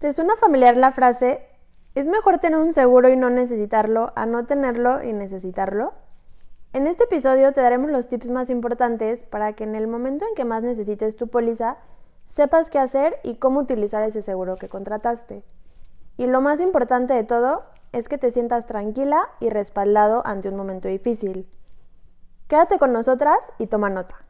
¿Te suena familiar la frase, es mejor tener un seguro y no necesitarlo a no tenerlo y necesitarlo? En este episodio te daremos los tips más importantes para que en el momento en que más necesites tu póliza, sepas qué hacer y cómo utilizar ese seguro que contrataste. Y lo más importante de todo es que te sientas tranquila y respaldado ante un momento difícil. Quédate con nosotras y toma nota.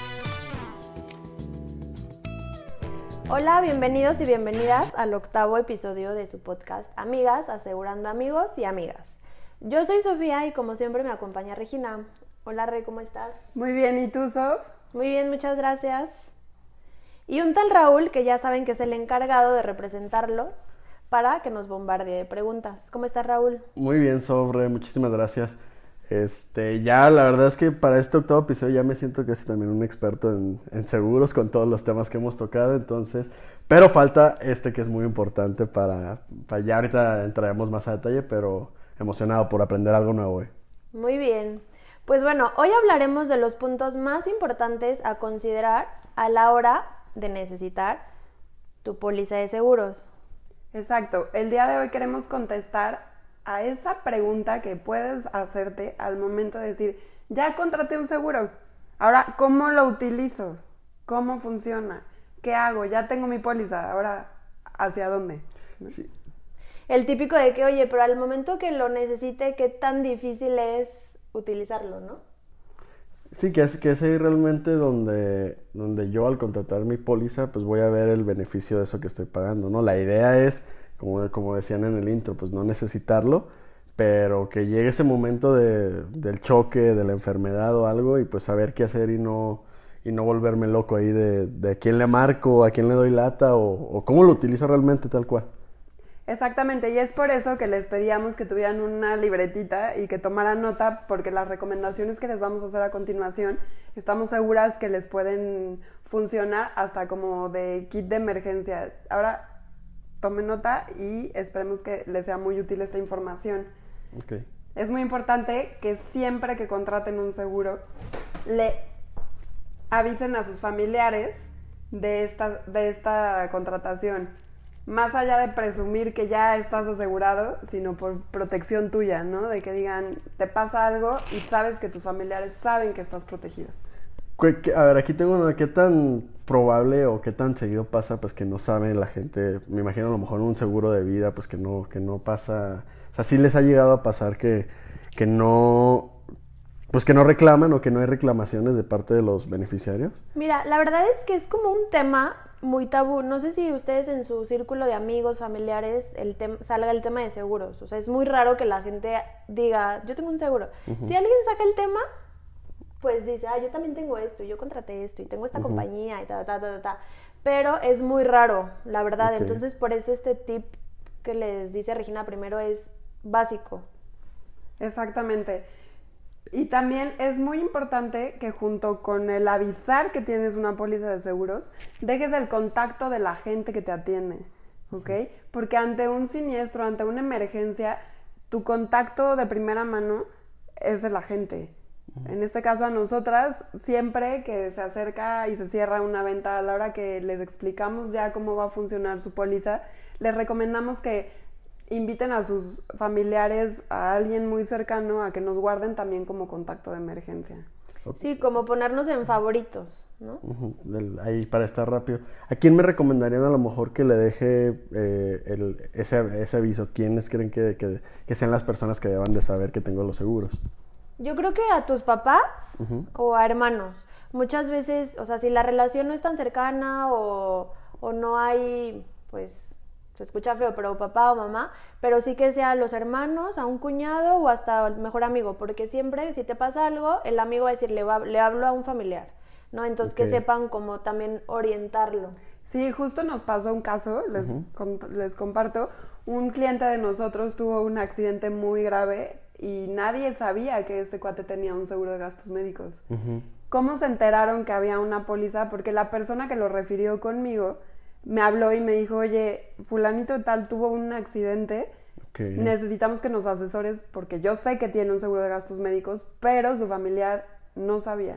Hola, bienvenidos y bienvenidas al octavo episodio de su podcast Amigas Asegurando Amigos y Amigas. Yo soy Sofía y como siempre me acompaña Regina. Hola Re, ¿cómo estás? Muy bien, ¿y tú, Sof? Muy bien, muchas gracias. Y un tal Raúl, que ya saben que es el encargado de representarlo para que nos bombardee de preguntas. ¿Cómo estás, Raúl? Muy bien, Sobre, muchísimas gracias. Este, ya la verdad es que para este octavo episodio ya me siento que soy también un experto en, en seguros con todos los temas que hemos tocado, entonces, pero falta este que es muy importante para, para ya ahorita entraremos más a detalle, pero emocionado por aprender algo nuevo hoy. Muy bien. Pues bueno, hoy hablaremos de los puntos más importantes a considerar a la hora de necesitar tu póliza de seguros. Exacto, el día de hoy queremos contestar a esa pregunta que puedes hacerte al momento de decir, ya contraté un seguro, ahora, ¿cómo lo utilizo? ¿Cómo funciona? ¿Qué hago? Ya tengo mi póliza, ahora, ¿hacia dónde? Sí. El típico de que, oye, pero al momento que lo necesite, ¿qué tan difícil es utilizarlo, no? Sí, que es, que es ahí realmente donde, donde yo al contratar mi póliza, pues voy a ver el beneficio de eso que estoy pagando, ¿no? La idea es, como, como decían en el intro, pues no necesitarlo, pero que llegue ese momento de, del choque, de la enfermedad o algo, y pues saber qué hacer y no, y no volverme loco ahí de, de a quién le marco, a quién le doy lata, o, o cómo lo utilizo realmente tal cual. Exactamente, y es por eso que les pedíamos que tuvieran una libretita y que tomaran nota, porque las recomendaciones que les vamos a hacer a continuación, estamos seguras que les pueden funcionar hasta como de kit de emergencia. Ahora, tomen nota y esperemos que les sea muy útil esta información. Ok. Es muy importante que siempre que contraten un seguro, le avisen a sus familiares de esta, de esta contratación. Más allá de presumir que ya estás asegurado, sino por protección tuya, ¿no? De que digan, te pasa algo y sabes que tus familiares saben que estás protegido. A ver, aquí tengo una, ¿qué tan probable o qué tan seguido pasa pues que no sabe la gente? Me imagino a lo mejor un seguro de vida pues que no, que no pasa, o sea, sí les ha llegado a pasar que, que no, pues que no reclaman o que no hay reclamaciones de parte de los beneficiarios. Mira, la verdad es que es como un tema muy tabú. No sé si ustedes en su círculo de amigos, familiares, el salga el tema de seguros. O sea, es muy raro que la gente diga, yo tengo un seguro. Si alguien saca el tema, pues dice, ah, yo también tengo esto, yo contraté esto y tengo esta compañía y ta, ta, ta, ta, ta. Pero es muy raro, la verdad. Entonces, por eso este tip que les dice Regina primero es básico. Exactamente. Y también es muy importante que junto con el avisar que tienes una póliza de seguros, dejes el contacto de la gente que te atiende, ¿ok? Porque ante un siniestro, ante una emergencia, tu contacto de primera mano es de la gente. En este caso a nosotras, siempre que se acerca y se cierra una venta a la hora que les explicamos ya cómo va a funcionar su póliza, les recomendamos que inviten a sus familiares, a alguien muy cercano, a que nos guarden también como contacto de emergencia. Sí, como ponernos en favoritos, ¿no? Ahí para estar rápido. ¿A quién me recomendarían a lo mejor que le deje eh, el- ese, ese aviso? ¿Quiénes creen que, que- que sean las personas que deban de saber que tengo los seguros? Yo creo que a tus papás o a hermanos. Muchas veces, o sea, si la relación no es tan cercana o, o no hay, pues, se escucha feo, pero papá o mamá, pero sí que sea a los hermanos, a un cuñado o hasta el mejor amigo, porque siempre si te pasa algo, el amigo va a decir, le, va- le hablo a un familiar, ¿no? Entonces que Ok. sepan cómo también orientarlo. Sí, justo nos pasó un caso, les, les comparto. Un cliente de nosotros tuvo un accidente muy grave y nadie sabía que este cuate tenía un seguro de gastos médicos. ¿Cómo se enteraron que había una póliza? Porque la persona que lo refirió conmigo me habló y me dijo, oye, fulanito tal tuvo un accidente, necesitamos que nos asesores porque yo sé que tiene un seguro de gastos médicos, pero su familiar no sabía.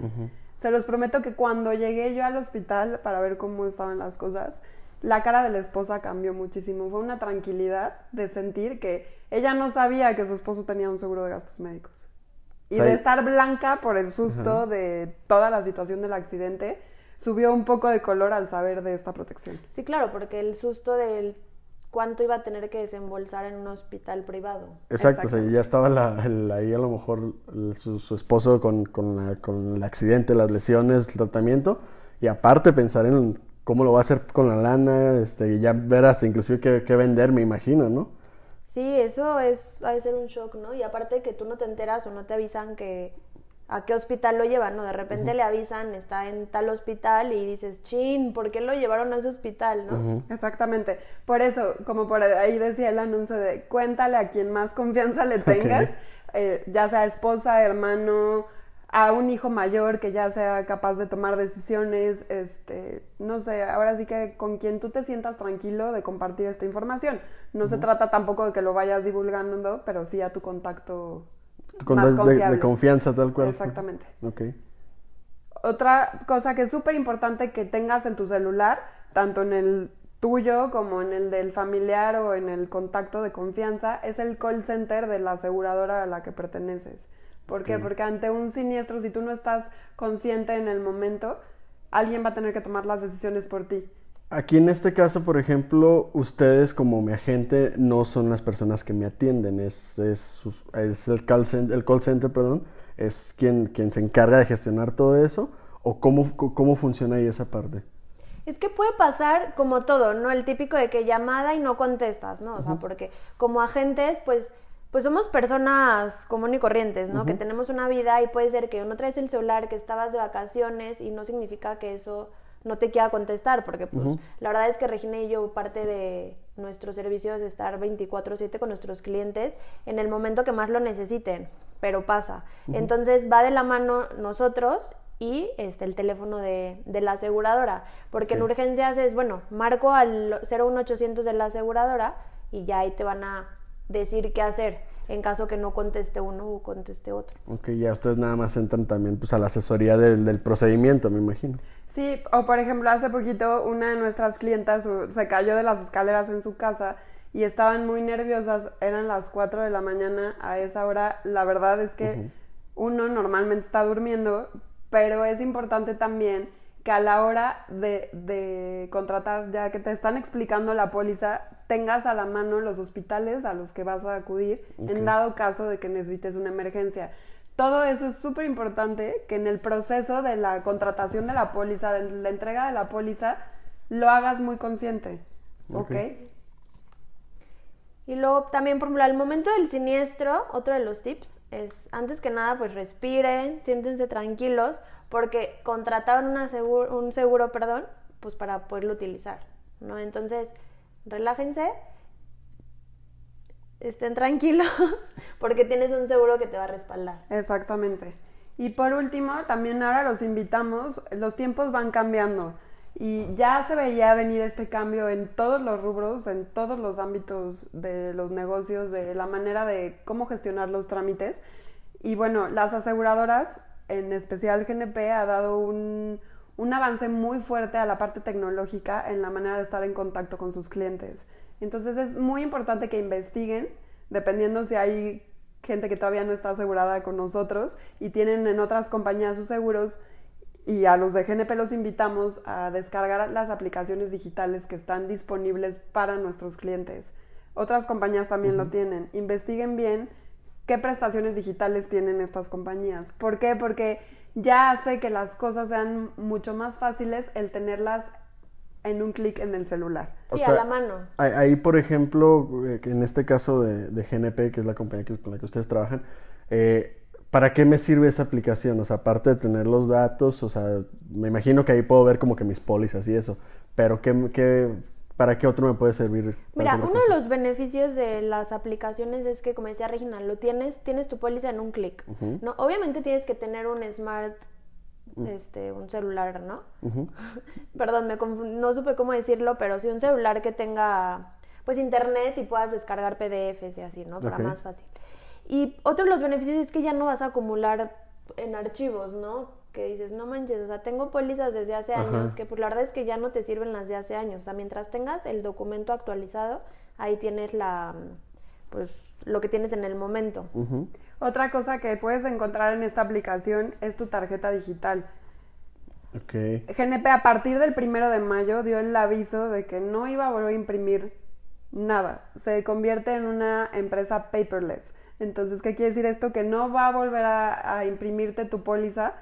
Se los prometo que cuando llegué yo al hospital para ver cómo estaban las cosas, la cara de la esposa cambió muchísimo. Fue una tranquilidad de sentir que ella no sabía que su esposo tenía un seguro de gastos médicos. Y de estar blanca por el susto de toda la situación del accidente, subió un poco de color al saber de esta protección. Sí, claro, porque el susto del cuánto iba a tener que desembolsar en un hospital privado. Exacto, o ya estaba ahí a lo mejor su, esposo con, el accidente, las lesiones, el tratamiento, y aparte pensar en cómo lo va a hacer con la lana, este, ya ver hasta inclusive qué, vender, me imagino, ¿no? Sí, eso es, ha de ser un shock, ¿no? Y aparte que tú no te enteras o no te avisan que a qué hospital lo llevan, ¿no? De repente le avisan, está en tal hospital y dices, chin, ¿por qué lo llevaron a ese hospital, no? Exactamente. Por eso, como por ahí decía el anuncio de cuéntale a quien más confianza le tengas, eh, ya sea esposa, hermano, a un hijo mayor que ya sea capaz de tomar decisiones, este, no sé, ahora sí que con quien tú te sientas tranquilo de compartir esta información. No se trata tampoco de que lo vayas divulgando, pero sí a tu contacto de, confianza tal cual. Exactamente. Ok. Otra cosa que es súper importante que tengas en tu celular, tanto en el tuyo como en el del familiar o en el contacto de confianza, es el call center de la aseguradora a la que perteneces. ¿Por qué? Porque ante un siniestro, si tú no estás consciente en el momento, alguien va a tener que tomar las decisiones por ti. Aquí en este caso, por ejemplo, ustedes como mi agente no son las personas que me atienden, es, es, el, call center, el call center, perdón, es quien, quien se encarga de gestionar todo eso, o cómo, cómo funciona ahí esa parte. Es que puede pasar como todo, ¿no? El típico de que llamada y no contestas, ¿no? O sea, porque como agentes, pues, pues somos personas común y corrientes, ¿no? Que tenemos una vida y puede ser que no traes el celular, que estabas de vacaciones y no significa que eso no te quiera contestar, porque pues la verdad es que Regina y yo parte de nuestro servicio es estar 24/7 con nuestros clientes en el momento que más lo necesiten, pero pasa. Entonces va de la mano nosotros y este, el teléfono de, de la aseguradora, porque en urgencias es, bueno, marco al 01800 de la aseguradora y ya ahí te van a decir qué hacer en caso que no conteste uno o conteste otro. Ok, ya ustedes nada más entran también pues, a la asesoría del, del procedimiento, me imagino. Sí, o por ejemplo, hace poquito una de nuestras clientas se cayó de las escaleras en su casa y estaban muy nerviosas, eran las 4 de la mañana a esa hora. La verdad es que uno normalmente está durmiendo, pero es importante también que a la hora de, de, contratar, ya que te están explicando la póliza, tengas a la mano los hospitales a los que vas a acudir en dado caso de que necesites una emergencia todo eso es súper importante que en el proceso de la contratación de la póliza, de la entrega de la póliza, lo hagas muy consciente. ¿Ok? Y luego también, por ejemplo, al momento del siniestro, otro de los tips es, antes que nada, pues respiren, siéntense tranquilos, porque contrataron una un seguro, perdón, pues para poderlo utilizar, ¿no? Entonces, relájense estén tranquilos porque tienes un seguro que te va a respaldar. Exactamente. Y por último, también ahora los invitamos, los tiempos van cambiando y ya se veía venir este cambio en todos los rubros, en todos los ámbitos de los negocios, de la manera de cómo gestionar los trámites. Y bueno, las aseguradoras, en especial GNP, ha dado un, un avance muy fuerte a la parte tecnológica en la manera de estar en contacto con sus clientes. Entonces es muy importante que investiguen, dependiendo si hay gente que todavía no está asegurada con nosotros y tienen en otras compañías sus seguros y a los de GNP los invitamos a descargar las aplicaciones digitales que están disponibles para nuestros clientes. Otras compañías también lo tienen. Investiguen bien qué prestaciones digitales tienen estas compañías. ¿Por qué? Porque ya hace que las cosas sean mucho más fáciles el tenerlas en un clic en el celular. Sí, a la mano. Ahí, por ejemplo, eh, en este caso de, GNP, que es la compañía con la que ustedes trabajan, eh, ¿para qué me sirve esa aplicación? O sea, aparte de tener los datos, o sea, me imagino que ahí puedo ver como que mis pólizas y eso, pero ¿qué, qué, ¿para qué otro me puede servir? Mira, uno de los beneficios de las aplicaciones es que, como decía Regina, lo tienes, tienes tu póliza en un clic. ¿no? Obviamente tienes que tener un smart este, un celular, ¿no? Perdón, me no supe cómo decirlo, pero sí un celular que tenga pues internet y puedas descargar PDFs y así, ¿no? Para más fácil. Y otro de los beneficios es que ya no vas a acumular en archivos, ¿no? Que dices, no manches, o sea, tengo pólizas desde hace años, que pues la verdad es que ya no te sirven las de hace años. O sea, mientras tengas el documento actualizado, ahí tienes la, pues, lo que tienes en el momento. Otra cosa que puedes encontrar en esta aplicación es tu tarjeta digital. Okay. GNP a partir del primero de mayo dio el aviso de que no iba a volver a imprimir nada. Se convierte en una empresa paperless. Entonces, ¿qué quiere decir esto? Que no va a volver a, imprimirte tu póliza.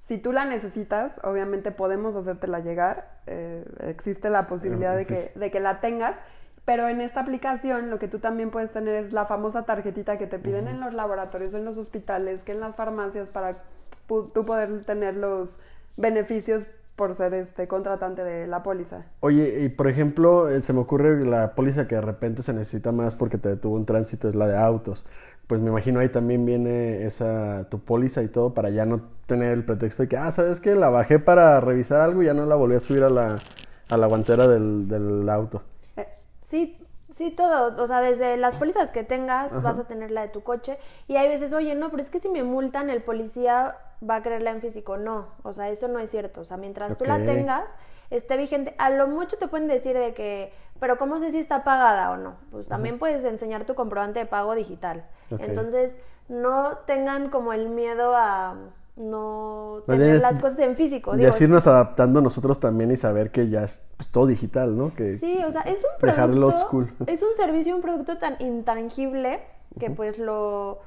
Si tú la necesitas, obviamente podemos hacértela llegar. Eh, existe la posibilidad de, que, de que la tengas. Pero en esta aplicación lo que tú también puedes tener es la famosa tarjetita que te piden en los laboratorios, en los hospitales, que en las farmacias para tú poder tener los beneficios por ser este contratante de la póliza. Oye, y por ejemplo, eh, se me ocurre la póliza que de repente se necesita más porque te detuvo un tránsito, es la de autos. Pues me imagino ahí también viene esa tu póliza y todo para ya no tener el pretexto de que, ah, ¿sabes qué? La bajé para revisar algo y ya no la volví a subir a la, a la guantera del, del auto. Sí, sí, todo. O sea, desde las pólizas que tengas vas a tener la de tu coche. Y hay veces, oye, no, pero es que si me multan, el policía va a quererla en físico. No, o sea, eso no es cierto. O sea, mientras tú la tengas, esté vigente. A lo mucho te pueden decir de que, pero ¿cómo sé si está pagada o no? Pues también puedes enseñar tu comprobante de pago digital. Entonces, no tengan como el miedo a no tener las cosas en físico. Y así irnos adaptando nosotros también y saber que ya es pues, todo digital, ¿no? Que sí, o sea, es un producto, es un servicio, un producto tan intangible que pues lo,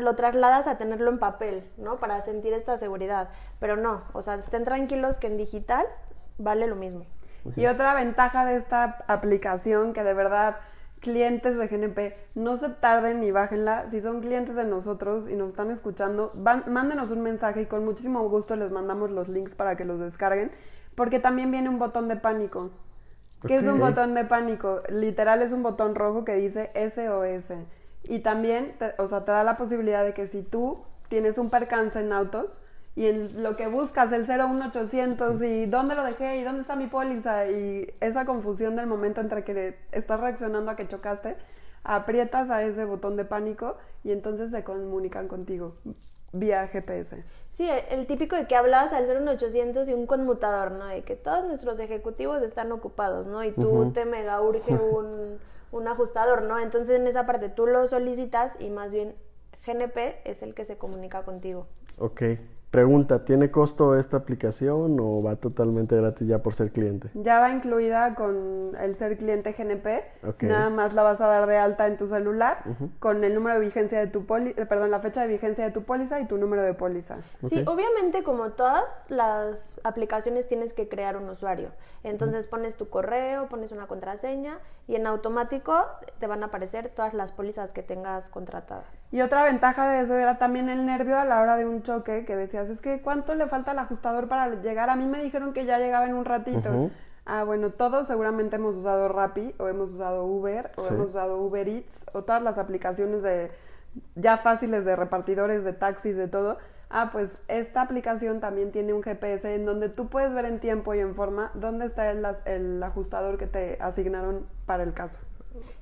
lo trasladas a tenerlo en papel, ¿no? Para sentir esta seguridad. Pero no, o sea, estén tranquilos que en digital vale lo mismo. Y otra ventaja de esta aplicación que de verdad clientes de GNP, no se tarden ni bájenla. Si son clientes de nosotros y nos están escuchando, mándenos un mensaje y con muchísimo gusto les mandamos los links para que los descarguen, porque también viene un botón de pánico. ¿Qué es un botón de pánico? Literal es un botón rojo que dice SOS. Y también, o sea, te da la posibilidad de que si tú tienes un percance en autos, y en lo que buscas el 01800 y dónde lo dejé y dónde está mi póliza y esa confusión del momento entre que estás reaccionando a que chocaste, aprietas a ese botón de pánico y entonces se comunican contigo vía GPS. Sí, el típico de que hablas al 01800 y un conmutador, ¿no? De que todos nuestros ejecutivos están ocupados, ¿no? Y tú te mega urge un, un ajustador, ¿no? Entonces en esa parte tú lo solicitas y más bien GNP es el que se comunica contigo. Ok. Pregunta, ¿tiene costo esta aplicación o va totalmente gratis ya por ser cliente? Ya va incluida con el ser cliente GNP. Nada más la vas a dar de alta en tu celular con el número de vigencia de tu póliza, eh, perdón, la fecha de vigencia de tu póliza y tu número de póliza. Sí, obviamente como todas las aplicaciones tienes que crear un usuario. Entonces pones tu correo, pones una contraseña y en automático te van a aparecer todas las pólizas que tengas contratadas. Y otra ventaja de eso era también el nervio a la hora de un choque que decía es que ¿cuánto le falta al ajustador para llegar? A mí me dijeron que ya llegaba en un ratito. Ah, bueno, todos seguramente hemos usado Rappi o hemos usado Uber o hemos usado Uber Eats o todas las aplicaciones de ya fáciles de repartidores, de taxis, de todo. Ah, pues esta aplicación también tiene un GPS en donde tú puedes ver en tiempo y en forma dónde está el ajustador que te asignaron para el caso.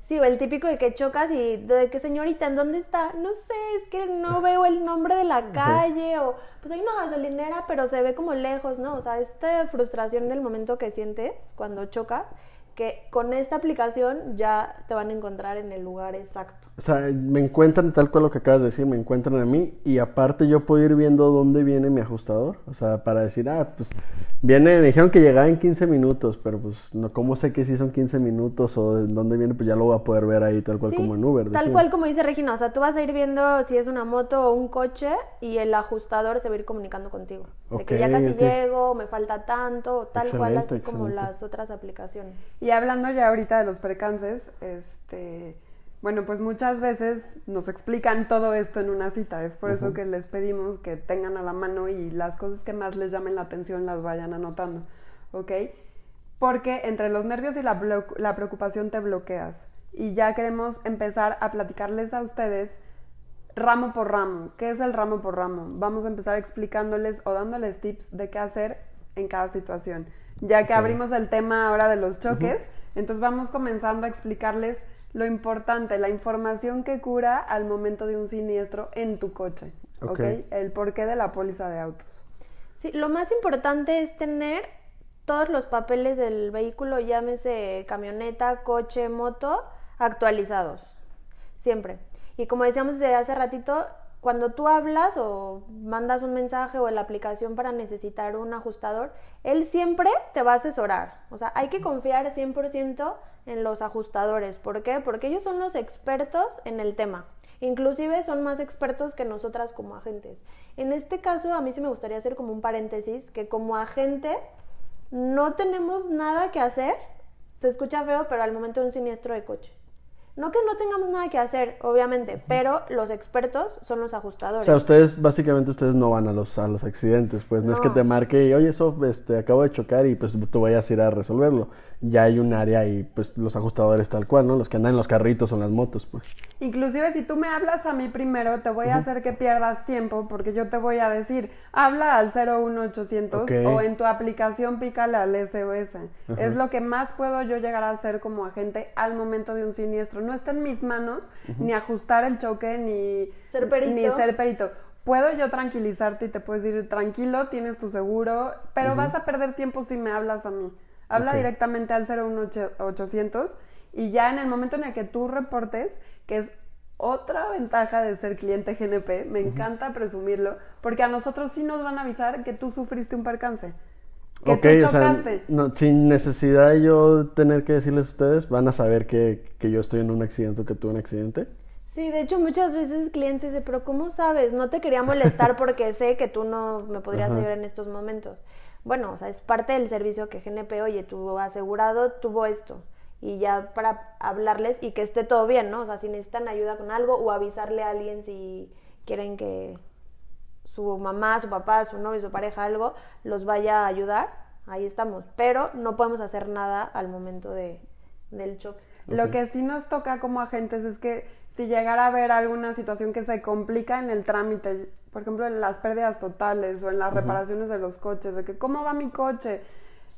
Sí, o el típico de que chocas y de que señorita, ¿en dónde está? No sé, es que no veo el nombre de la calle o pues hay una gasolinera, pero se ve como lejos, ¿no? O sea, esta frustración del momento que sientes cuando chocas, que con esta aplicación ya te van a encontrar en el lugar exacto. O sea, me encuentran tal cual lo que acabas de decir, me encuentran a mí y aparte yo puedo ir viendo dónde viene mi ajustador. O sea, para decir, ah, pues viene, me dijeron que llegaba en 15 minutos, pero pues no, ¿cómo sé que si son 15 minutos o en dónde viene? Pues ya lo voy a poder ver ahí tal cual como en Uber. Tal cual como dice Regina, o sea, tú vas a ir viendo si es una moto o un coche y el ajustador se va a ir comunicando contigo. de que ya casi llego, me falta tanto, tal cual así como las otras aplicaciones. Y hablando ya ahorita de los percances, este bueno, pues muchas veces nos explican todo esto en una cita. Es por eso que les pedimos que tengan a la mano y las cosas que más les llamen la atención las vayan anotando. ¿Ok? porque entre los nervios y la, la preocupación te bloqueas. Y ya queremos empezar a platicarles a ustedes ramo por ramo. ¿Qué es el ramo por ramo? Vamos a empezar explicándoles o dándoles tips de qué hacer en cada situación. Ya que abrimos el tema ahora de los choques, entonces vamos comenzando a explicarles lo importante, la información que cura al momento de un siniestro en tu coche. ¿ok? Ok. El porqué de la póliza de autos. Sí, lo más importante es tener todos los papeles del vehículo, llámese camioneta, coche, moto, actualizados. Siempre. Y como decíamos desde hace ratito, cuando tú hablas o mandas un mensaje o en la aplicación para necesitar un ajustador, él siempre te va a asesorar. O sea, hay que confiar 100% en los ajustadores. ¿Por qué? Porque ellos son los expertos en el tema. Inclusive son más expertos que nosotras como agentes. En este caso, a mí sí me gustaría hacer como un paréntesis, que como agente no tenemos nada que hacer. Se escucha feo, pero al momento de un siniestro de coche. No que no tengamos nada que hacer, obviamente, pero los expertos son los O ajustadores. sea, ustedes, básicamente, ustedes no van a los, a los accidentes, pues no, es que te marque y, oye, eso, este, acabo de chocar y pues tú vayas a ir a resolverlo. Ya hay un área y pues los ajustadores tal cual, ¿no? Los que andan en los carritos o en las motos, pues. Inclusive si tú me hablas a mí primero, te voy a hacer que pierdas tiempo porque yo te voy a decir, habla al 01800 Ok. o en tu aplicación pícale al SOS. Es lo que más puedo yo llegar a hacer como agente al momento de un siniestro. No está en mis manos ni ajustar el choque ni Ser perito. Ni ser perito. Puedo yo tranquilizarte y te puedo decir, tranquilo, tienes tu seguro, pero vas a perder tiempo si me hablas a mí. Habla directamente al 01800 y ya en el momento en el que tú reportes, que es otra ventaja de ser cliente GNP, me encanta presumirlo, porque a nosotros sí nos van a avisar que tú sufriste un percance. Que ok, tú o sea, chocaste. no, sin necesidad de yo tener que decirles a ustedes, van a saber que, que yo estoy en un accidente o que tuve un accidente. Sí, de hecho muchas veces clientes dicen, pero ¿cómo sabes? No te quería molestar porque sé que tú no me podrías Ajá. ayudar en estos momentos. Bueno, o sea, es parte del servicio que GNP, oye, tu asegurado tuvo esto. Y ya para hablarles y que esté todo bien, ¿no? O sea, si necesitan ayuda con algo o avisarle a alguien si quieren que su mamá, su papá, su novio, su pareja, algo, los vaya a ayudar, ahí estamos. Pero no podemos hacer nada al momento de, del choque. Lo que sí nos toca como agentes es que si llegara a haber alguna situación que se complica en el trámite, por ejemplo, en las pérdidas totales o en las reparaciones de los coches, de que cómo va mi coche.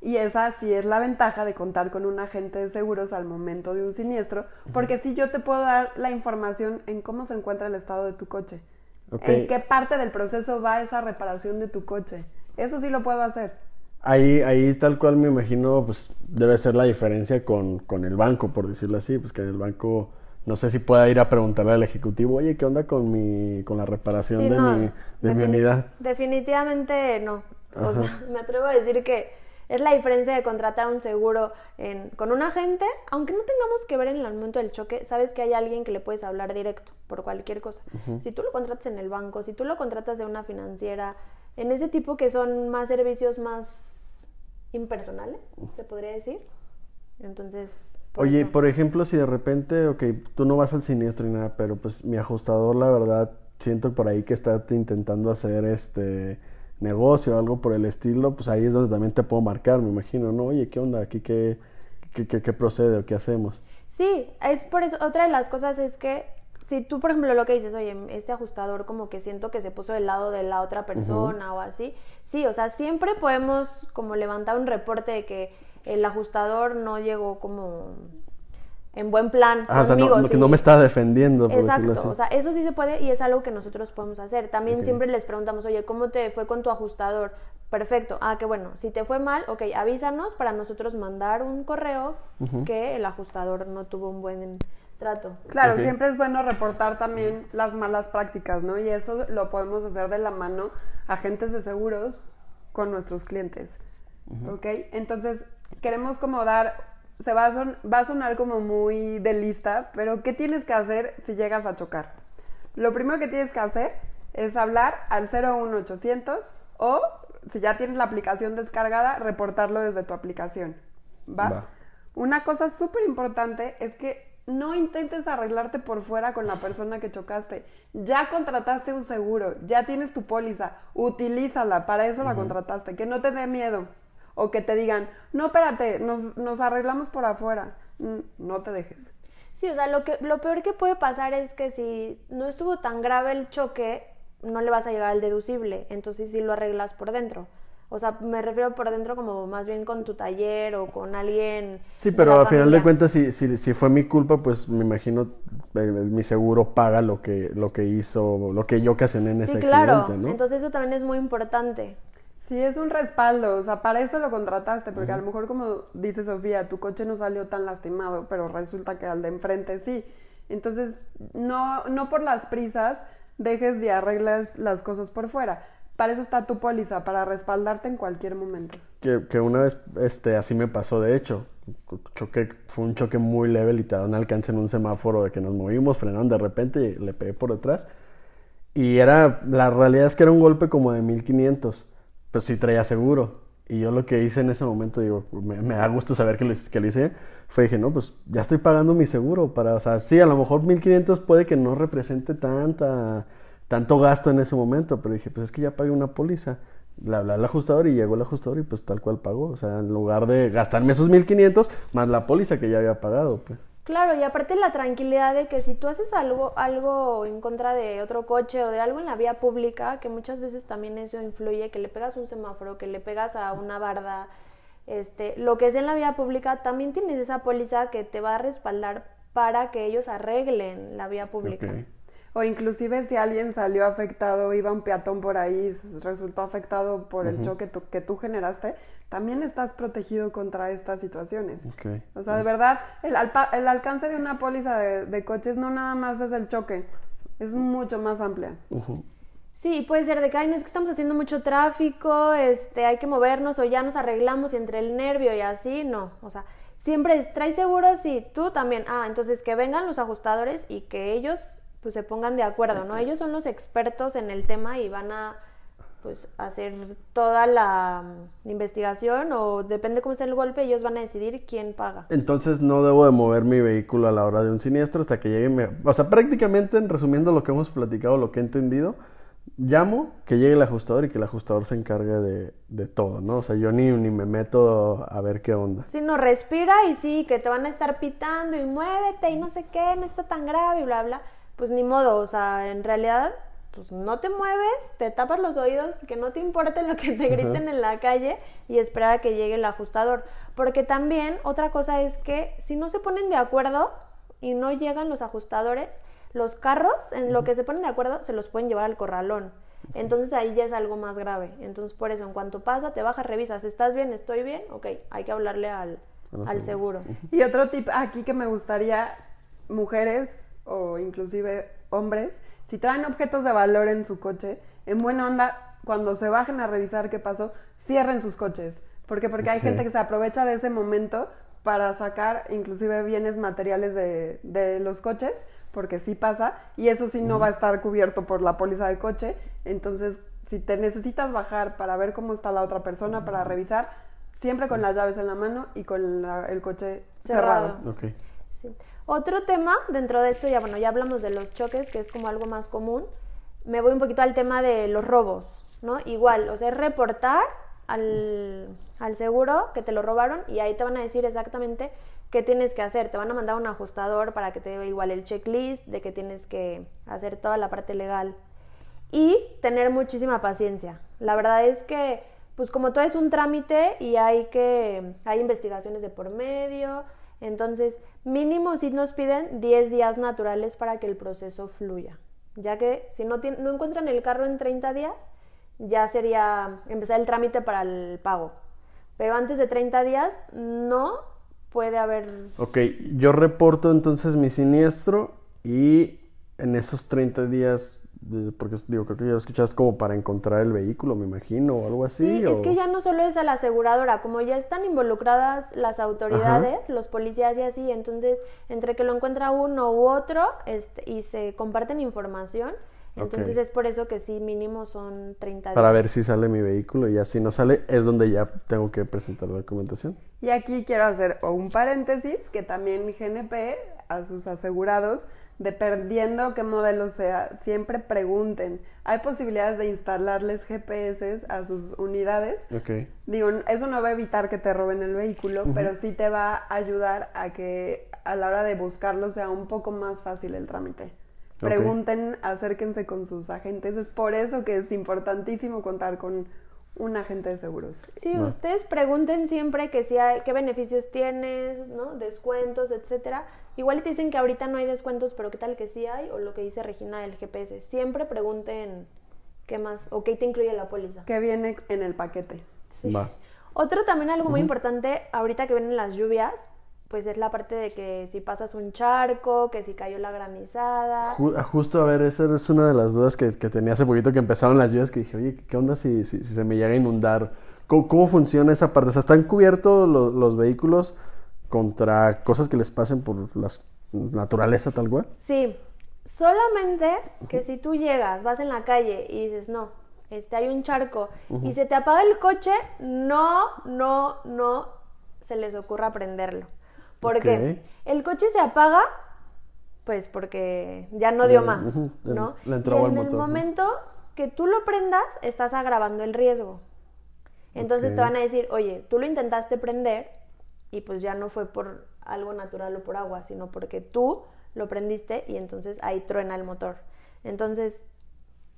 Y esa sí es la ventaja de contar con un agente de seguros al momento de un siniestro, porque sí yo te puedo dar la información en cómo se encuentra el estado de tu coche, en qué parte del proceso va esa reparación de tu coche. Eso sí lo puedo hacer. Ahí, ahí tal cual me imagino, pues debe ser la diferencia con, con el banco, por decirlo así, pues que en el banco no sé si pueda ir a preguntarle al ejecutivo, oye, ¿qué onda con mi, con la reparación Sí, de, no, mi, de mi unidad? Definitivamente no. O sea, me atrevo a decir que es la diferencia de contratar un seguro en- con un agente, aunque no tengamos que ver en el momento del choque, sabes que hay alguien que le puedes hablar directo por cualquier cosa. Si tú lo contratas en el banco, si tú lo contratas de una financiera, en ese tipo que son más servicios más impersonales, se podría decir. Entonces, Oye, eso. por ejemplo, si de repente, ok, tú no vas al siniestro y nada, pero pues mi ajustador, la verdad, siento por ahí que está te intentando hacer este negocio o algo por el estilo, pues ahí es donde también te puedo marcar, me imagino, ¿no? Oye, ¿qué onda? ¿Aquí qué, qué, qué- qué procede o qué hacemos? Sí, es por eso. Otra de las cosas es que si tú, por ejemplo, lo que dices, oye, este ajustador como que siento que se puso del lado de la otra persona o así, sí, o sea, siempre podemos como levantar un reporte de que el ajustador no llegó como en buen plan Ah, o sea, conmigo. no, no- que sí. no me está defendiendo, por Exacto, decirlo así. o sea, eso sí se puede y es algo que nosotros podemos hacer. También siempre les preguntamos, oye, ¿cómo te fue con tu ajustador? Perfecto, ah, qué bueno. Si te fue mal, ok, avísanos para nosotros mandar un correo que el ajustador no tuvo un buen trato. Claro, siempre es bueno reportar también las malas prácticas, ¿no? Y eso lo podemos hacer de la mano agentes de seguros con nuestros clientes, ¿ok? Entonces, queremos como dar, se va a, son- va a sonar como muy de lista, pero ¿qué tienes que hacer si llegas a chocar? Lo primero que tienes que hacer es hablar al 01800 o, si ya tienes la aplicación descargada, reportarlo desde tu aplicación, ¿va? Va. Una cosa súper importante es que no intentes arreglarte por fuera con la persona que chocaste. Ya contrataste un seguro, ya tienes tu póliza, utilízala, para eso la contrataste, que no te dé miedo. O que te digan, no, espérate, nos, nos arreglamos por afuera. Mm, No te dejes. Sí, o sea, lo, que, lo peor que puede pasar es que si no estuvo tan grave el choque, no le vas a llegar al deducible, entonces sí lo arreglas por dentro. O sea, me refiero por dentro como más bien con tu taller o con alguien. Sí, pero al final de cuentas, si, si, si fue mi culpa, pues me imagino eh, mi seguro paga lo que, lo que hizo, lo que yo ocasioné en ese Sí, claro. accidente, ¿no? Entonces eso también es muy importante. Sí, es un respaldo, o sea, para eso lo contrataste, porque a lo mejor como dice Sofía, tu coche no salió tan lastimado, pero resulta que al de enfrente sí. Entonces, no, no por las prisas dejes y arregles las cosas por fuera. Para eso está tu póliza, para respaldarte en cualquier momento. Que, que una vez este, así me pasó, de hecho. Choque, fue un choque muy leve, literal, un alcance en un semáforo de que nos movimos, frenaron de repente y le pegué por detrás. Y era, la realidad es que era un golpe como de 1500, pues sí traía seguro. Y yo lo que hice en ese momento, digo, me, da gusto saber que lo, que lo hice, fue dije, no, pues ya estoy pagando mi seguro para, o sea, sí, a lo mejor 1500 puede que no represente tanta, tanto gasto en ese momento, pero dije, pues es que ya pagué una póliza. Le hablé al ajustador y llegó el ajustador y pues tal cual pagó. O sea, en lugar de gastarme esos 1500 más la póliza que ya había pagado, pues. Claro, y aparte la tranquilidad de que si tú haces algo, algo en contra de otro coche o de algo en la vía pública, que muchas veces también eso influye, que le pegas un semáforo, que le pegas a una barda, este, lo que es en la vía pública, también tienes esa póliza que te va a respaldar para que ellos arreglen la vía pública. O inclusive si alguien salió afectado, iba un peatón por ahí, resultó afectado por el choque tu- que tú generaste, también estás protegido contra estas situaciones. O sea, de verdad, el, alpa- el alcance de una póliza de, de coches no nada más es el choque, es mucho más amplia. Sí, puede ser de que, ay, no es que estamos haciendo mucho tráfico, este, hay que movernos o ya nos arreglamos y entre el nervio y así, no. O sea, siempre es, trae seguro, sí, tú también. Ah, entonces que vengan los ajustadores y que ellos pues se pongan de acuerdo, ¿no? Ellos son los expertos en el tema y van a pues hacer toda la mm, investigación o depende cómo sea el golpe, ellos van a decidir quién paga. Entonces no debo de mover mi vehículo a la hora de un siniestro hasta que llegue mi... O sea, prácticamente, en resumiendo lo que hemos platicado, lo que he entendido, llamo, que llegue el ajustador y que el ajustador se encargue de, de todo, ¿no? O sea, yo ni, ni me meto a ver qué onda. Si no respira y sí, que te van a estar pitando y muévete y no sé qué, no está tan grave y bla, bla, pues ni modo, o sea, en realidad, pues no te mueves, te tapas los oídos, que no te importe lo que te griten en la calle y esperar a que llegue el ajustador. Porque también otra cosa es que si no se ponen de acuerdo y no llegan los ajustadores, los carros en lo que se ponen de acuerdo se los pueden llevar al corralón. Entonces ahí ya es algo más grave. Entonces por eso en cuanto pasa, te bajas, revisas, ¿estás bien? ¿Estoy bien? Ok, hay que hablarle al, al seguro. Y otro tip aquí que me gustaría, mujeres o inclusive hombres, si traen objetos de valor en su coche, en buena onda, cuando se bajen a revisar qué pasó, cierren sus coches. ¿Por qué? Porque hay gente que se aprovecha de ese momento para sacar inclusive bienes materiales de, de los coches, porque sí pasa, y eso sí no va a estar cubierto por la póliza de coche. Entonces, si te necesitas bajar para ver cómo está la otra persona, para revisar, siempre con las llaves en la mano y con la- el coche cerrado. Sí. Otro tema dentro de esto, ya bueno, ya hablamos de los choques, que es como algo más común. Me voy un poquito al tema de los robos, ¿no? Igual, o sea, reportar al, al seguro que te lo robaron y ahí te van a decir exactamente qué tienes que hacer. Te van a mandar un ajustador para que te dé igual el checklist de que tienes que hacer toda la parte legal y tener muchísima paciencia. La verdad es que, pues como todo es un trámite y hay que, hay investigaciones de por medio, entonces mínimo si nos piden 10 días naturales para que el proceso fluya, ya que si no, no encuentran el carro en 30 días, ya sería empezar el trámite para el pago. Pero antes de 30 días no puede haber Ok, yo reporto entonces mi siniestro y en esos 30 días, porque digo, creo que ya lo escuchas como para encontrar el vehículo, me imagino, o algo así. Sí, o... es que ya no solo es a la aseguradora, como ya están involucradas las autoridades, los policías y así, entonces entre que lo encuentra uno u otro este, y se comparten información, entonces Ok. es por eso que sí, mínimo son 30 días. Para ver si sale mi vehículo y ya si no sale es donde ya tengo que presentar la documentación. Y aquí quiero hacer un paréntesis que también GNP a sus asegurados, dependiendo qué modelo sea, siempre pregunten. Hay posibilidades de instalarles GPS a sus unidades. Ok. Digo, eso no va a evitar que te roben el vehículo, pero sí te va a ayudar a que a la hora de buscarlo sea un poco más fácil el trámite. Pregunten, acérquense con sus agentes. Es por eso que es importantísimo contar con un agente de seguros. Sí, ustedes pregunten siempre que si hay, qué beneficios tienes, ¿no? Descuentos, etcétera. Igual te dicen que ahorita no hay descuentos, pero qué tal que sí hay, o lo que dice Regina del GPS. Siempre pregunten qué más, o qué te incluye la póliza. Que viene en el paquete. Sí. Va. Otro también algo muy importante, ahorita que vienen las lluvias, pues es la parte de que si pasas un charco, que si cayó la granizada. Ah, Justo, a ver, esa es una de las dudas que, que tenía hace poquito que empezaron las lluvias, que dije, oye, ¿qué onda si, si, si se me llega a inundar? ¿Cómo, cómo funciona esa parte? O sea, ¿están cubiertos lo- los vehículos contra cosas que les pasen por la naturaleza tal cual? Sí, solamente que si tú llegas, vas en la calle y dices, no, este, hay un charco y se te apaga el coche, no, no, no se les ocurra prenderlo. Porque el coche se apaga, pues porque ya no dio más, le- ¿no? y en el motor, ¿no? momento que tú lo prendas, estás agravando el riesgo. Entonces te van a decir, oye, tú lo intentaste prender y pues ya no fue por algo natural o por agua, sino porque tú lo prendiste y entonces ahí truena el motor. Entonces,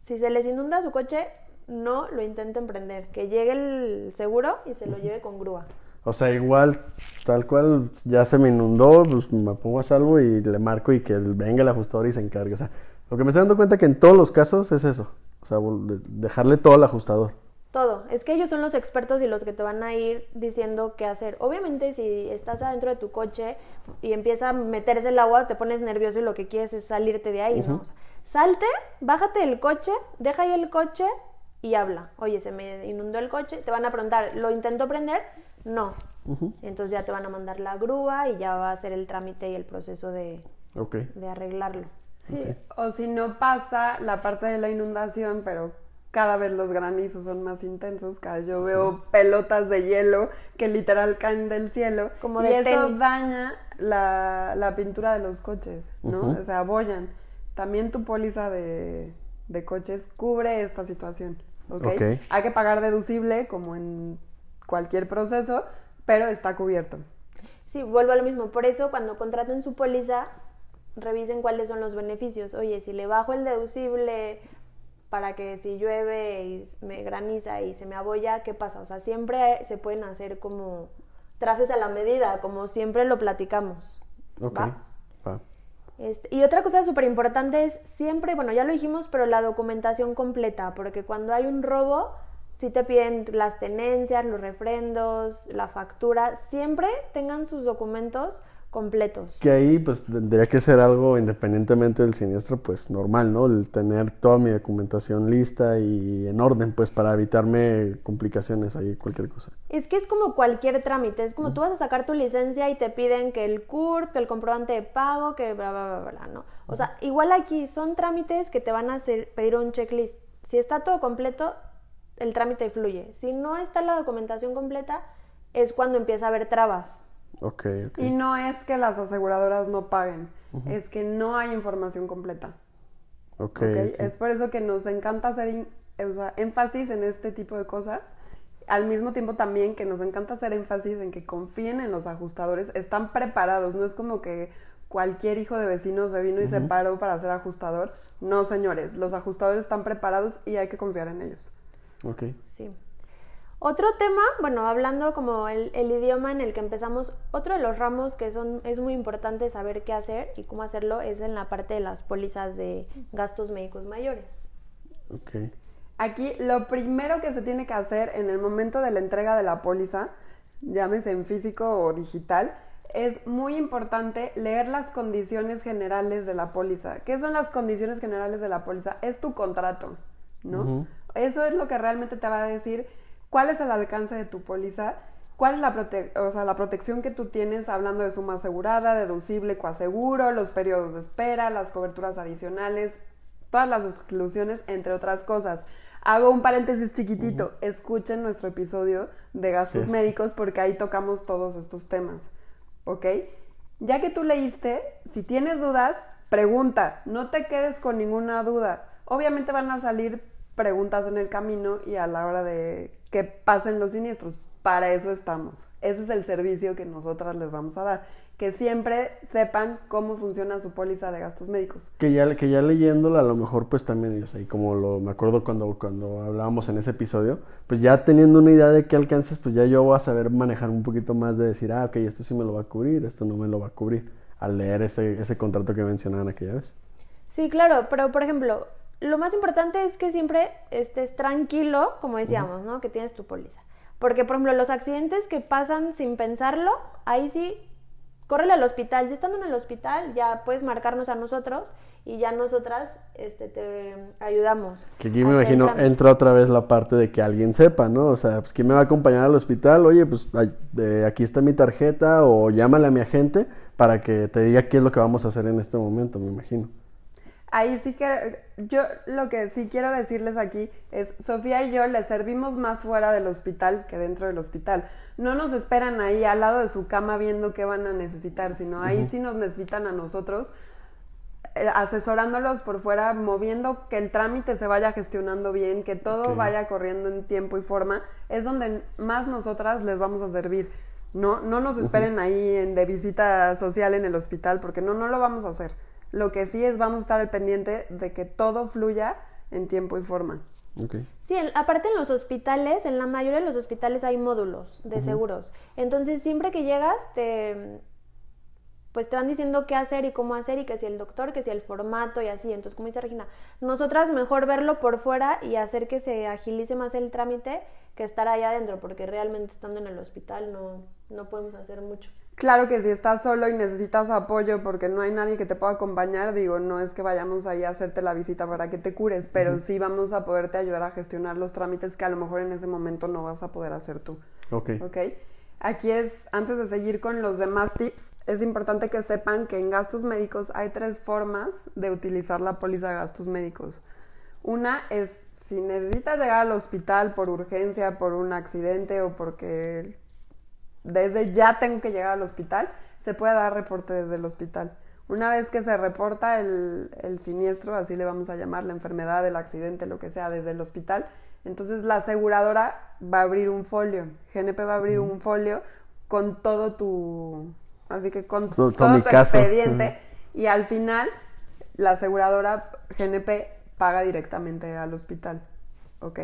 si se les inunda su coche, no lo intenten prender, que llegue el seguro y se lo lleve con grúa. O sea, igual, tal cual, ya se me inundó, pues me pongo a salvo y le marco y que venga el ajustador y se encargue. O sea, lo que me estoy dando cuenta que en todos los casos es eso. O sea, dejarle todo al ajustador. Todo. Es que ellos son los expertos y los que te van a ir diciendo qué hacer. Obviamente, si estás adentro de tu coche y empieza a meterse el agua, te pones nervioso y lo que quieres es salirte de ahí, ¿no? O sea, salte, bájate del coche, deja ahí el coche y habla. Oye, se me inundó el coche. Te van a preguntar, ¿lo intentó prender? No. Entonces ya te van a mandar la grúa y ya va a ser el trámite y el proceso de, de arreglarlo. Sí, o si no pasa la parte de la inundación, pero cada vez los granizos son más intensos, cada vez yo veo pelotas de hielo que literal caen del cielo Como y de eso tenis. daña la, la pintura de los coches, ¿no? O sea, abollan. También tu póliza de, de coches cubre esta situación, ¿ok? Ok. Hay que pagar deducible como en cualquier proceso, pero está cubierto. Sí, vuelvo a lo mismo. Por eso, cuando contraten su póliza, revisen cuáles son los beneficios. Oye, si le bajo el deducible para que si llueve y me graniza y se me abolla, ¿qué pasa? O sea, siempre se pueden hacer como trajes a la medida, como siempre lo platicamos. Ok. ¿va? Va. Este, y otra cosa súper importante es siempre, bueno, ya lo dijimos, pero la documentación completa, porque cuando hay un robo, si te piden las tenencias, los refrendos, la factura, siempre tengan sus documentos completos. Que ahí, pues, tendría que ser algo independientemente del siniestro, pues, normal, ¿no? El tener toda mi documentación lista y en orden, pues, para evitarme complicaciones ahí, cualquier cosa. Es que es como cualquier trámite, es como tú vas a sacar tu licencia y te piden que el CURP, que el comprobante de pago, que bla, bla, bla, bla, ¿no? O sea, igual aquí son trámites que te van a hacer, pedir un checklist. Si está todo completo, el trámite fluye. Si no está la documentación completa, es cuando empieza a haber trabas. Ok, ok. Y no es que las aseguradoras no paguen, es que no hay información completa. Ok, ¿ok? ok. Es por eso que nos encanta hacer o sea, énfasis en este tipo de cosas. Al mismo tiempo también que nos encanta hacer énfasis en que confíen en los ajustadores, están preparados, no es como que cualquier hijo de vecino se vino y se paró para ser ajustador. No, señores, los ajustadores están preparados y hay que confiar en ellos. Ok. Sí. Otro tema, bueno, hablando como el, el idioma en el que empezamos, otro de los ramos que son, es muy importante saber qué hacer y cómo hacerlo es en la parte de las pólizas de gastos médicos mayores. Ok. Aquí lo primero que se tiene que hacer en el momento de la entrega de la póliza, llámese en físico o digital, es muy importante leer las condiciones generales de la póliza. ¿Qué son las condiciones generales de la póliza? Es tu contrato, ¿no? Eso es lo que realmente te va a decir cuál es el alcance de tu póliza, cuál es la, prote- o sea, la protección que tú tienes hablando de suma asegurada, deducible, coaseguro, los periodos de espera, las coberturas adicionales, todas las exclusiones, entre otras cosas. Hago un paréntesis chiquitito. Escuchen nuestro episodio de gastos Sí. médicos porque ahí tocamos todos estos temas. ¿Ok? Ya que tú leíste, si tienes dudas, pregunta, no te quedes con ninguna duda. Obviamente van a salir preguntas en el camino y a la hora de que pasen los siniestros. Para eso estamos. Ese es el servicio que nosotras les vamos a dar. Que siempre sepan cómo funciona su póliza de gastos médicos. Que ya, que ya leyéndola, a lo mejor, pues también, o sea, y como lo, me acuerdo cuando, cuando hablábamos en ese episodio, pues ya teniendo una idea de qué alcances, pues ya yo voy a saber manejar un poquito más de decir, ah, ok, esto sí me lo va a cubrir, esto no me lo va a cubrir, al leer ese, ese contrato que mencionaban aquella vez. Sí, claro, pero por ejemplo, lo más importante es que siempre estés tranquilo, como decíamos, ¿no? Que tienes tu póliza. Porque, por ejemplo, los accidentes que pasan sin pensarlo, ahí sí, córrele al hospital. Ya estando en el hospital, ya puedes marcarnos a nosotros y ya nosotras este, te ayudamos. Que aquí me imagino entra otra vez la parte de que alguien sepa, ¿no? O sea, pues ¿quién me va a acompañar al hospital? Oye, pues aquí está mi tarjeta o llámale a mi agente para que te diga qué es lo que vamos a hacer en este momento, me imagino ahí sí que yo lo que sí quiero decirles aquí es, Sofía y yo les servimos más fuera del hospital que dentro del hospital. No nos esperan ahí al lado de su cama viendo qué van a necesitar, sino ahí sí nos necesitan a nosotros eh, asesorándolos por fuera, moviendo que el trámite se vaya gestionando bien, que todo vaya corriendo en tiempo y forma, es donde más nosotras les vamos a servir. No, no nos esperen ahí en, de visita social en el hospital, porque no, no lo vamos a hacer. Lo que sí es vamos a estar al pendiente de que todo fluya en tiempo y forma. Sí, aparte en los hospitales, en la mayoría de los hospitales hay módulos de seguros. Entonces, siempre que llegas, te pues te van diciendo qué hacer y cómo hacer y que si el doctor, que si el formato y así. Entonces, como dice Regina, nosotras mejor verlo por fuera y hacer que se agilice más el trámite que estar allá adentro, porque realmente estando en el hospital no, no podemos hacer mucho. Claro que si estás solo y necesitas apoyo porque no hay nadie que te pueda acompañar, digo, no es que vayamos ahí a hacerte la visita para que te cures, pero sí vamos a poderte ayudar a gestionar los trámites que a lo mejor en ese momento no vas a poder hacer tú. Ok. Ok. Aquí es, antes de seguir con los demás tips, es importante que sepan que en gastos médicos hay tres formas de utilizar la póliza de gastos médicos. Una es si necesitas llegar al hospital por urgencia, por un accidente o porque desde ya tengo que llegar al hospital, se puede dar reporte desde el hospital. Una vez que se reporta el, siniestro, así le vamos a llamar, la enfermedad, el accidente, lo que sea, desde el hospital, entonces la aseguradora va a abrir un folio, GNP va a abrir un folio con todo tu, así que con todo, tu expediente y al final la aseguradora GNP paga directamente al hospital, ¿ok?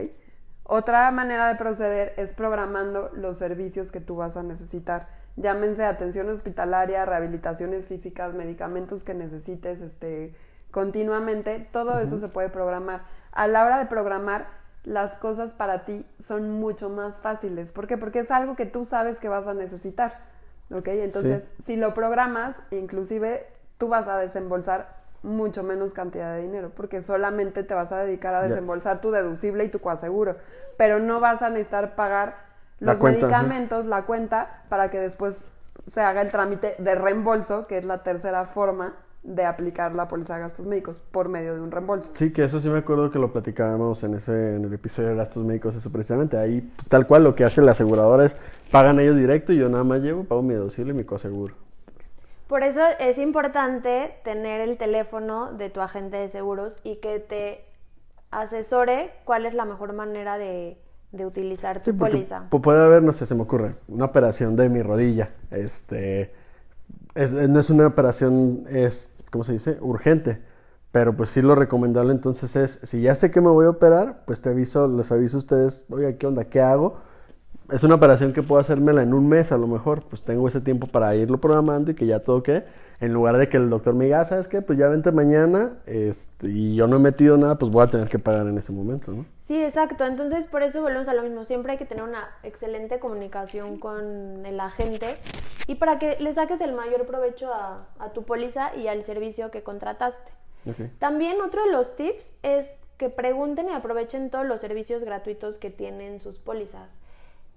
Otra manera de proceder es programando los servicios que tú vas a necesitar. Llámense atención hospitalaria, rehabilitaciones físicas, medicamentos que necesites este, continuamente. Todo eso se puede programar. A la hora de programar, las cosas para ti son mucho más fáciles. ¿Por qué? Porque es algo que tú sabes que vas a necesitar. ¿Ok? Entonces, si lo programas, inclusive tú vas a desembolsar mucho menos cantidad de dinero, porque solamente te vas a dedicar a desembolsar tu deducible y tu coaseguro, pero no vas a necesitar pagar los medicamentos, la cuenta, para que después se haga el trámite de reembolso, que es la tercera forma de aplicar la póliza de gastos médicos por medio de un reembolso. Sí, que eso sí me acuerdo que lo platicábamos en ese en el episodio de gastos médicos, eso precisamente ahí pues, tal cual lo que hace la aseguradora es pagan ellos directo y yo nada más llevo, pago mi deducible y mi coaseguro. Por eso es importante tener el teléfono de tu agente de seguros y que te asesore cuál es la mejor manera de, utilizar tu póliza. Puede haber, no sé, se me ocurre, una operación de mi rodilla. Este, no es una operación, es, ¿cómo se dice? Urgente. Pero pues sí lo recomendable entonces es, si ya sé que me voy a operar, pues te aviso, les aviso a ustedes, oiga, ¿qué onda? ¿Qué hago? Es una operación que puedo hacérmela en un mes a lo mejor, pues tengo ese tiempo para irlo programando y que ya todo quede. En lugar de que el doctor me diga, ah, ¿sabes qué? Pues ya vente mañana este, y yo no he metido nada, pues voy a tener que pagar en ese momento, ¿no? Sí, exacto. Entonces, por eso volvemos a lo mismo. Siempre hay que tener una excelente comunicación con el agente y para que le saques el mayor provecho a, tu póliza y al servicio que contrataste. También otro de los tips es que pregunten y aprovechen todos los servicios gratuitos que tienen sus pólizas.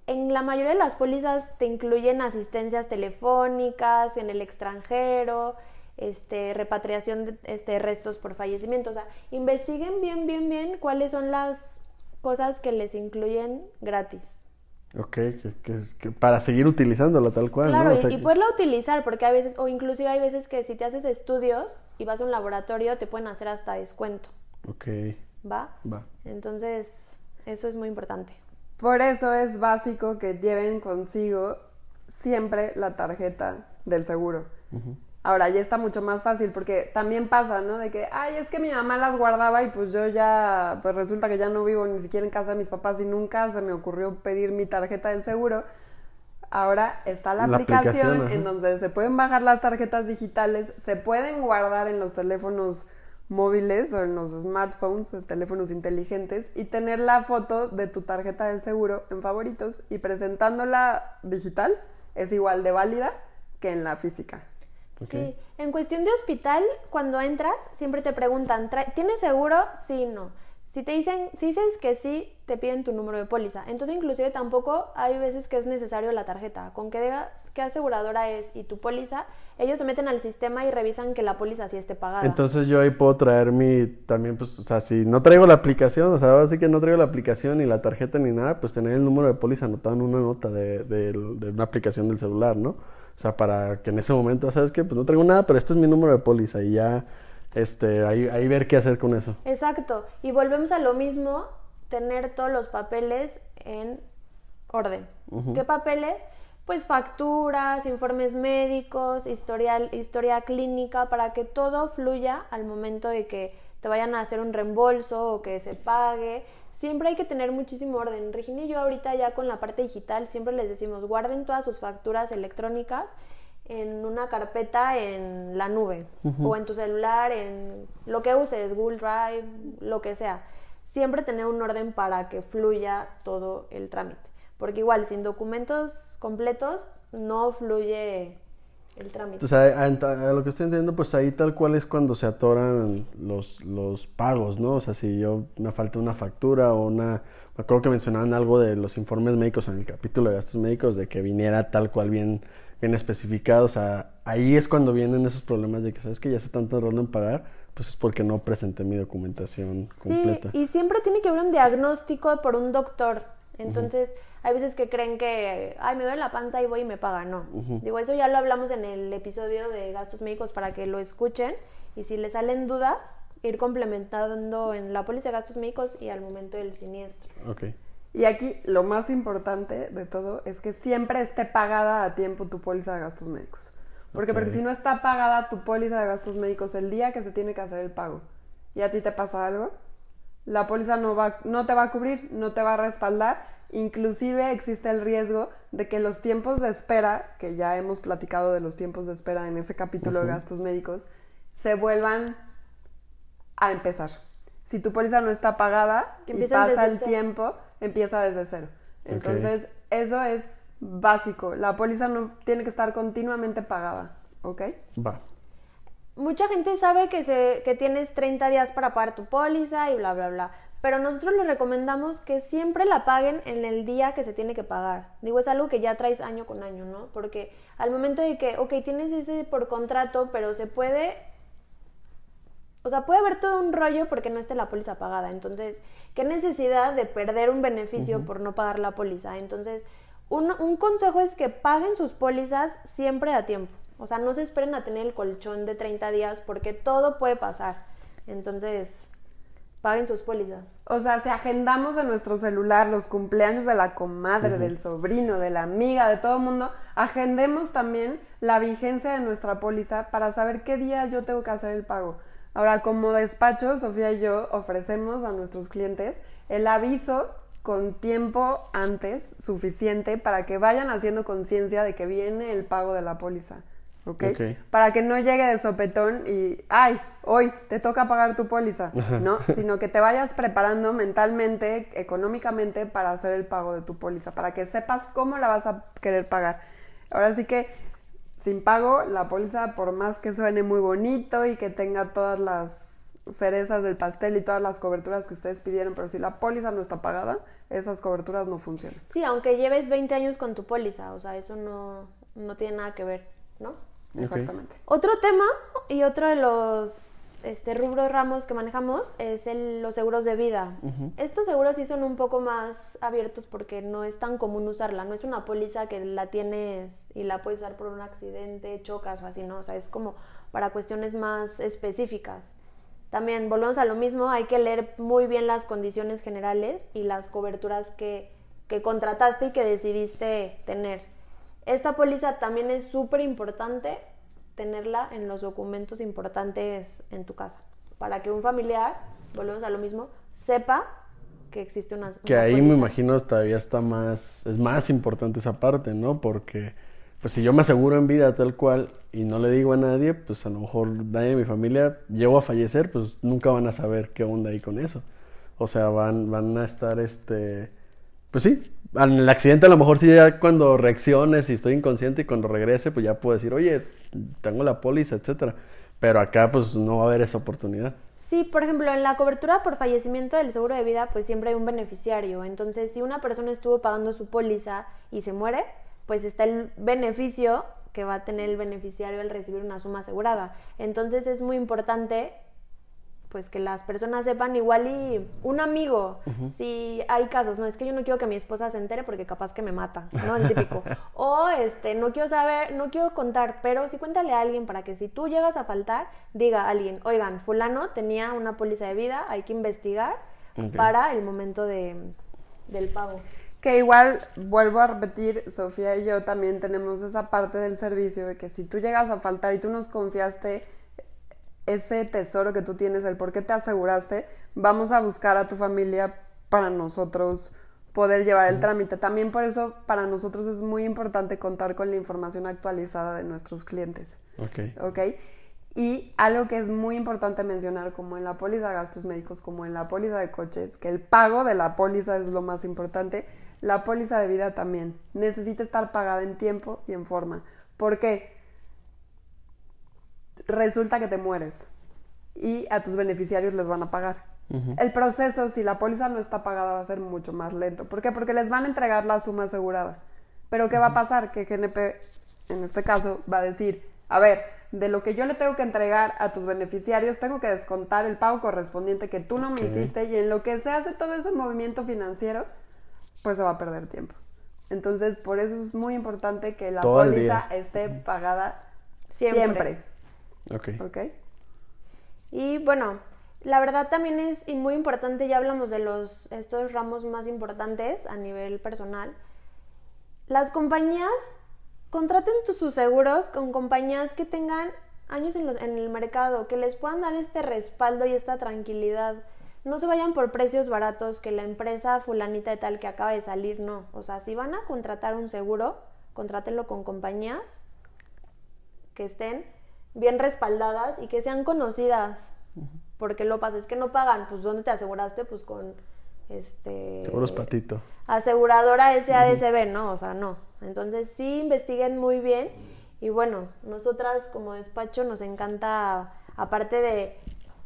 En la mayoría de las pólizas te incluyen asistencias telefónicas en el extranjero, este, repatriación de este, restos por fallecimiento. O sea, investiguen bien, bien, bien cuáles son las cosas que les incluyen gratis. Ok, que, que- que para seguir utilizándola tal cual, Claro, ¿no? O y, sea y poderla utilizar, porque a veces, o inclusive hay veces que si te haces estudios y vas a un laboratorio, te pueden hacer hasta descuento, Ok, ¿va? va. Entonces, eso es muy importante. Por eso es básico que lleven consigo siempre la tarjeta del seguro. Ahora ya está mucho más fácil porque también pasa, ¿no? De que, ay, es que mi mamá las guardaba y pues yo ya, pues resulta que ya no vivo ni siquiera en casa de mis papás y nunca se me ocurrió pedir mi tarjeta del seguro. Ahora está la, La aplicación, aplicación, en donde se pueden bajar las tarjetas digitales, se pueden guardar en los teléfonos móviles o en los smartphones o teléfonos inteligentes y tener la foto de tu tarjeta del seguro en favoritos y presentándola digital es igual de válida que en la física. Sí, en cuestión de hospital, cuando entras, siempre te preguntan, "¿Trae- ¿tienes seguro? Sí, no. Si te dicen, si dices que sí, te piden tu número de póliza. Entonces, inclusive tampoco hay veces que es necesario la tarjeta. Con que digas qué aseguradora es y tu póliza, ellos se meten al sistema y revisan que la póliza sí esté pagada. Entonces yo ahí puedo traer mi, también pues, o sea, si no traigo la aplicación, o sea, ahora sí que no traigo la aplicación ni la tarjeta ni nada, pues tener el número de póliza anotado en una nota de, de- de una aplicación del celular, ¿no? O sea, para que en ese momento, ¿sabes qué? Pues no traigo nada, pero este es mi número de póliza y ya, este, ahí, ahí ver qué hacer con eso. Exacto. Y volvemos a lo mismo, tener todos los papeles en orden. ¿Qué papeles? Pues facturas, informes médicos, historial, historia clínica, para que todo fluya al momento de que te vayan a hacer un reembolso o que se pague. Siempre hay que tener muchísimo orden. Regina y yo ahorita ya con la parte digital siempre les decimos guarden todas sus facturas electrónicas en una carpeta en la nube o en tu celular, en lo que uses, Google Drive, lo que sea. Siempre tener un orden para que fluya todo el trámite. Porque igual, sin documentos completos, no fluye el trámite. O sea, a, a- a lo que estoy entendiendo, pues ahí tal cual es cuando se atoran los, los pagos, ¿no? O sea, si yo me falta una factura o una... Me acuerdo que mencionaban algo de los informes médicos en el capítulo de gastos médicos, de que viniera tal cual bien, bien especificado. O sea, ahí es cuando vienen esos problemas de que, ¿sabes que Ya se están tardando en pagar, pues es porque no presenté mi documentación completa. Sí, y siempre tiene que haber un diagnóstico por un doctor. Entonces, hay veces que creen que, ay, me duele la panza y voy y me pagan. No. Digo, eso ya lo hablamos en el episodio de gastos médicos para que lo escuchen. Y si les salen dudas, ir complementando en la póliza de gastos médicos y al momento del siniestro. Ok. Y aquí lo más importante de todo es que siempre esté pagada a tiempo tu póliza de gastos médicos. Porque, porque si no está pagada tu póliza de gastos médicos el día que se tiene que hacer el pago y a ti te pasa algo, la póliza no, va, no te va a cubrir, no te va a respaldar. Inclusive existe el riesgo de que los tiempos de espera, que ya hemos platicado de los tiempos de espera en ese capítulo de gastos médicos, se vuelvan a empezar. Si tu póliza no está pagada Que y pasa el tiempo, empieza desde cero. Entonces, eso es básico. La póliza no tiene que estar continuamente pagada, ¿ok? Va. Mucha gente sabe que, se, que tienes 30 días para pagar tu póliza y bla, bla, bla. Pero nosotros les recomendamos que siempre la paguen en el día que se tiene que pagar. Digo, es algo que ya traes año con año, ¿no? Porque al momento de que, ok, tienes ese por contrato, pero se puede... O sea, puede haber todo un rollo porque no esté la póliza pagada. Entonces, ¿qué necesidad de perder un beneficio por no pagar la póliza? Entonces, un, un consejo es que paguen sus pólizas siempre a tiempo. O sea, no se esperen a tener el colchón de 30 días porque todo puede pasar. Entonces, paguen sus pólizas. O sea, si agendamos en nuestro celular los cumpleaños de la comadre, del sobrino, de la amiga, de todo el mundo, agendemos también la vigencia de nuestra póliza para saber qué día yo tengo que hacer el pago. Ahora, como despacho, Sofía y yo ofrecemos a nuestros clientes el aviso con tiempo antes suficiente para que vayan haciendo conciencia de que viene el pago de la póliza. ¿ok? Ok. Para que no llegue de sopetón y, ay, hoy te toca pagar tu póliza, ¿no? Sino que te vayas preparando mentalmente, económicamente para hacer el pago de tu póliza, para que sepas cómo la vas a querer pagar. Ahora sí que sin pago, la póliza, por más que suene muy bonito y que tenga todas las cerezas del pastel y todas las coberturas que ustedes pidieron, pero si la póliza no está pagada, esas coberturas no funcionan. Sí, aunque lleves 20 años con tu póliza, o sea, eso no, no tiene nada que ver, ¿no? Exactamente. Otro tema y otro de los este, rubros ramos que manejamos es el- los seguros de vida. Estos seguros sí son un poco más abiertos porque no es tan común usarla. No es una póliza que la tienes y la puedes usar por un accidente, chocas o así, ¿no? O sea, es como para cuestiones más específicas. También volvemos a lo mismo, hay que leer muy bien las condiciones generales y las coberturas que, que contrataste y que decidiste tener. Esta póliza también es súper importante tenerla en los documentos importantes en tu casa, para que un familiar, volvemos a lo mismo, sepa que existe una... Que una ahí me imagino todavía está más, es más importante esa parte, ¿no? Porque, pues si yo me aseguro en vida tal cual y no le digo a nadie, pues a lo mejor nadie de mi familia llego a fallecer, pues nunca van a saber qué onda ahí con eso. O sea, van, van a estar, este, pues sí, en el accidente a lo mejor sí ya cuando reacciones y estoy inconsciente y cuando regrese, pues ya puedo decir, oye, tengo la póliza, etcétera. Pero acá, pues no va a haber esa oportunidad. Sí, por ejemplo, en la cobertura por fallecimiento del seguro de vida, pues siempre hay un beneficiario. Entonces, si una persona estuvo pagando su póliza y se muere, pues está el beneficio que va a tener el beneficiario al recibir una suma asegurada. Entonces, es muy importante pues que las personas sepan igual y un amigo, si hay casos, no es que yo no quiero que mi esposa se entere porque capaz que me mata, ¿no? El típico. o este, no quiero saber, no quiero contar, pero sí cuéntale a alguien para que si tú llegas a faltar, diga a alguien, oigan, fulano tenía una póliza de vida, hay que investigar para el momento de, del pago. Que igual, vuelvo a repetir, Sofía y yo también tenemos esa parte del servicio de que si tú llegas a faltar y tú nos confiaste ese tesoro que tú tienes, el por qué te aseguraste, vamos a buscar a tu familia para nosotros poder llevar el trámite. También por eso para nosotros es muy importante contar con la información actualizada de nuestros clientes. Ok. ¿ok? Y algo que es muy importante mencionar, como en la póliza de gastos médicos, como en la póliza de coches, que el pago de la póliza es lo más importante, la póliza de vida también necesita estar pagada en tiempo y en forma. ¿Por qué? Resulta que te mueres y a tus beneficiarios les van a pagar. El proceso, si la póliza no está pagada, va a ser mucho más lento. ¿Por qué? Porque les van a entregar la suma asegurada. Pero ¿qué va a pasar? Que GNP, en este caso, va a decir, a ver, de lo que yo le tengo que entregar a tus beneficiarios, tengo que descontar el pago correspondiente que tú no me hiciste y en lo que se hace todo ese movimiento financiero, pues se va a perder tiempo. Entonces, por eso es muy importante que la Todo póliza esté pagada Siempre. siempre. Ok. ¿Ok? Y bueno, la verdad también es muy importante, ya hablamos de los estos ramos más importantes a nivel personal. Las compañías contraten sus seguros con compañías que tengan años en, en el mercado, que les puedan dar este respaldo y esta tranquilidad. No se vayan por precios baratos que la empresa fulanita de tal que acaba de salir, no. O sea, si van a contratar un seguro, contrátenlo con compañías que estén bien respaldadas y que sean conocidas. Porque lo pasa es que no pagan, pues ¿dónde te aseguraste? Pues con este Seguros patito. aseguradora SADCB, ¿no? O sea, no. Entonces sí investiguen muy bien y bueno, nosotras como despacho nos encanta, aparte de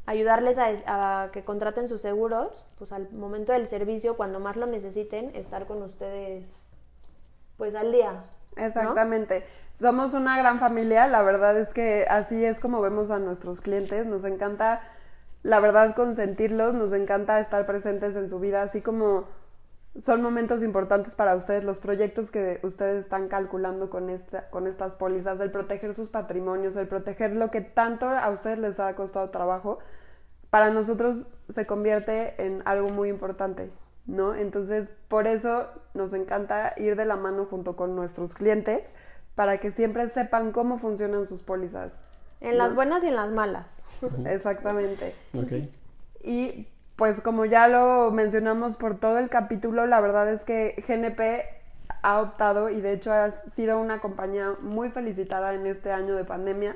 ayudarles a, a que contraten sus seguros, pues al momento del servicio, cuando más lo necesiten, estar con ustedes pues al día. ¿no? Somos una gran familia, la verdad es que así es como vemos a nuestros clientes, nos encanta, la verdad, consentirlos, nos encanta estar presentes en su vida, así como son momentos importantes para ustedes, los proyectos que ustedes están calculando con, esta, con estas pólizas, el proteger sus patrimonios, el proteger lo que tanto a ustedes les ha costado trabajo, para nosotros se convierte en algo muy importante, ¿no? Entonces, por eso nos encanta ir de la mano junto con nuestros clientes para que siempre sepan cómo funcionan sus pólizas. En las buenas y en las malas. Exactamente. Ok. Y pues como ya lo mencionamos por todo el capítulo, la verdad es que GNP ha optado y de hecho ha sido una compañía muy felicitada en este año de pandemia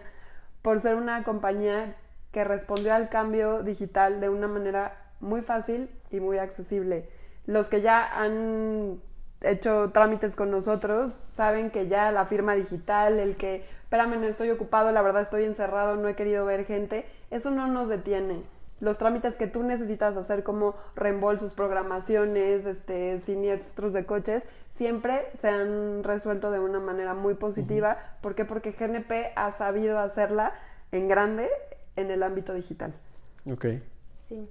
por ser una compañía que respondió al cambio digital de una manera muy fácil y muy accesible. Los que ya han hecho trámites con nosotros saben que ya la firma digital, el que, espérame, no estoy ocupado, la verdad estoy encerrado, no he querido ver gente, eso no nos detiene. Los trámites que tú necesitas hacer como reembolsos, programaciones, este, siniestros de coches, siempre se han resuelto de una manera muy positiva. ¿Por qué? Porque GNP ha sabido hacerla en grande en el ámbito digital. Ok. Sí.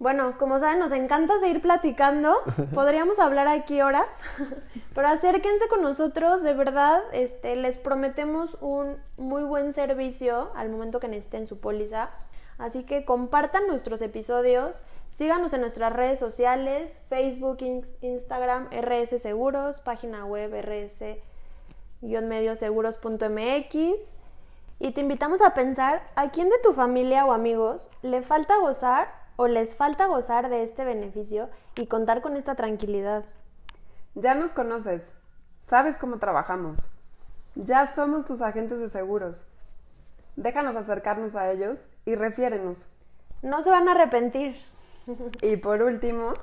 Bueno, como saben, nos encanta seguir platicando. Podríamos hablar aquí horas, pero acérquense con nosotros, de verdad, este, les prometemos un muy buen servicio al momento que necesiten su póliza. Así que compartan nuestros episodios, síganos en nuestras redes sociales, Facebook, Instagram, RS Seguros, página web rs-medioseguros.mx. Y te invitamos a pensar a quién de tu familia o amigos le falta gozar o les falta gozar de este beneficio y contar con esta tranquilidad. Ya nos conoces, sabes cómo trabajamos, ya somos tus agentes de seguros. Déjanos acercarnos a ellos y refiérenos. No se van a arrepentir. Y por último,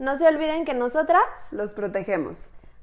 no se olviden que nosotras los protegemos.